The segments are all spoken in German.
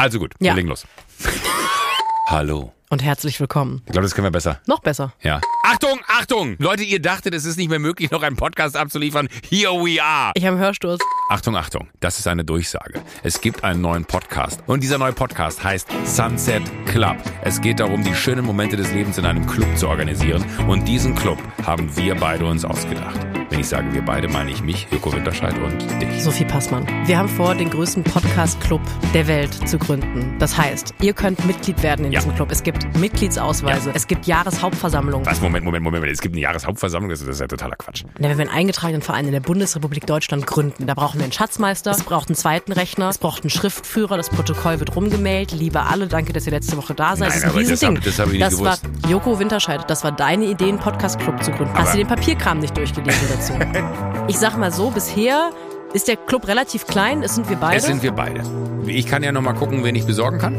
Also gut, Ja. wir legen los. Hallo. Und herzlich willkommen. Ich glaube, das können wir besser. Noch besser. Ja. Achtung, Achtung! Leute, ihr dachtet, es ist nicht mehr möglich, noch einen Podcast abzuliefern. Here we are. Ich habe einen Hörsturz. Achtung, Achtung, das ist eine Durchsage. Es gibt einen neuen Podcast. Und dieser neue Podcast heißt Sunset Club. Es geht darum, die schönen Momente des Lebens in einem Club zu organisieren. Und diesen Club haben wir beide uns ausgedacht. Wenn ich sage wir beide, meine ich mich, Joko Winterscheid und dich. Sophie Passmann. Wir haben vor, den größten Podcast-Club der Welt zu gründen. Das heißt, ihr könnt Mitglied werden in Ja. diesem Club. Es gibt Mitgliedsausweise, es gibt Jahreshauptversammlungen. Was? Moment, Moment, Moment. Es gibt eine Jahreshauptversammlung, das ist das ja totaler Quatsch. Na, Wenn wir einen eingetragenen Verein in der Bundesrepublik Deutschland gründen, da brauchen wir einen Schatzmeister, es braucht einen zweiten Rechner, es braucht einen Schriftführer, das Protokoll wird rumgemailt. Liebe alle, danke, dass ihr letzte Woche da seid. Nein, das ist ein aber das Riesending. hab- das hab nicht war gewusst. Joko Winterscheid, das war deine Idee, einen Podcast-Club zu gründen. Hast Aber- du den Papierkram nicht durchgelesen dazu? ich sag mal so, bisher ist der Club relativ klein, es sind wir beide. Es sind wir beide. Ich kann ja noch mal gucken, wen ich besorgen kann.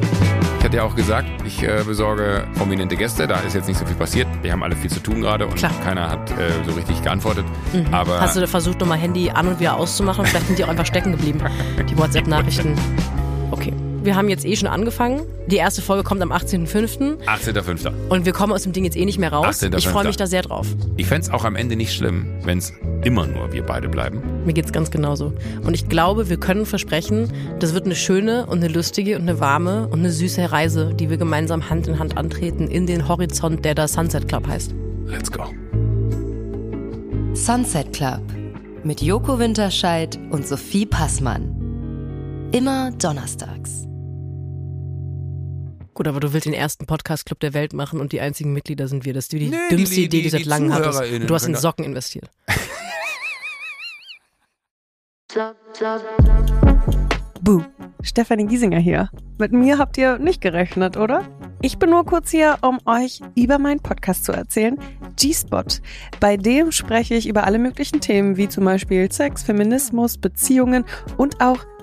Ich hatte ja auch gesagt, ich äh, besorge prominente Gäste. Da ist jetzt nicht so viel passiert. Wir haben alle viel zu tun gerade und Klar. keiner hat äh, so richtig geantwortet. Aber Hast du versucht, nochmal Handy an und wieder auszumachen? Vielleicht sind die auch einfach stecken geblieben, die WhatsApp-Nachrichten. Okay. Wir haben jetzt eh schon angefangen. Die erste Folge kommt am 18.05. 18.05. Und wir kommen aus dem Ding jetzt eh nicht mehr raus. 18.05.. Ich freue mich da sehr drauf. Ich fänd's auch am Ende nicht schlimm, wenn es immer nur wir beide bleiben. Mir geht's ganz genauso. Und ich glaube, wir können versprechen, das wird eine schöne und eine lustige und eine warme und eine süße Reise, die wir gemeinsam Hand in Hand antreten in den Horizont, der da Sunset Club heißt. Let's go. Sunset Club mit Joko Winterscheid und Sophie Passmann. Immer donnerstags. Gut, aber du willst den ersten Podcast-Club der Welt machen und die einzigen Mitglieder sind wir. Das ist die Nee, dümmste die- Idee, die, du seit langem hattest. ZuhörerInnen Du hast in Socken investiert. Buh, Stefanie Giesinger hier. Mit mir habt ihr nicht gerechnet, oder? Ich bin nur kurz hier, um euch über meinen Podcast zu erzählen, G-Spot. Bei dem spreche ich über alle möglichen Themen, wie zum Beispiel Sex, Feminismus, Beziehungen und auch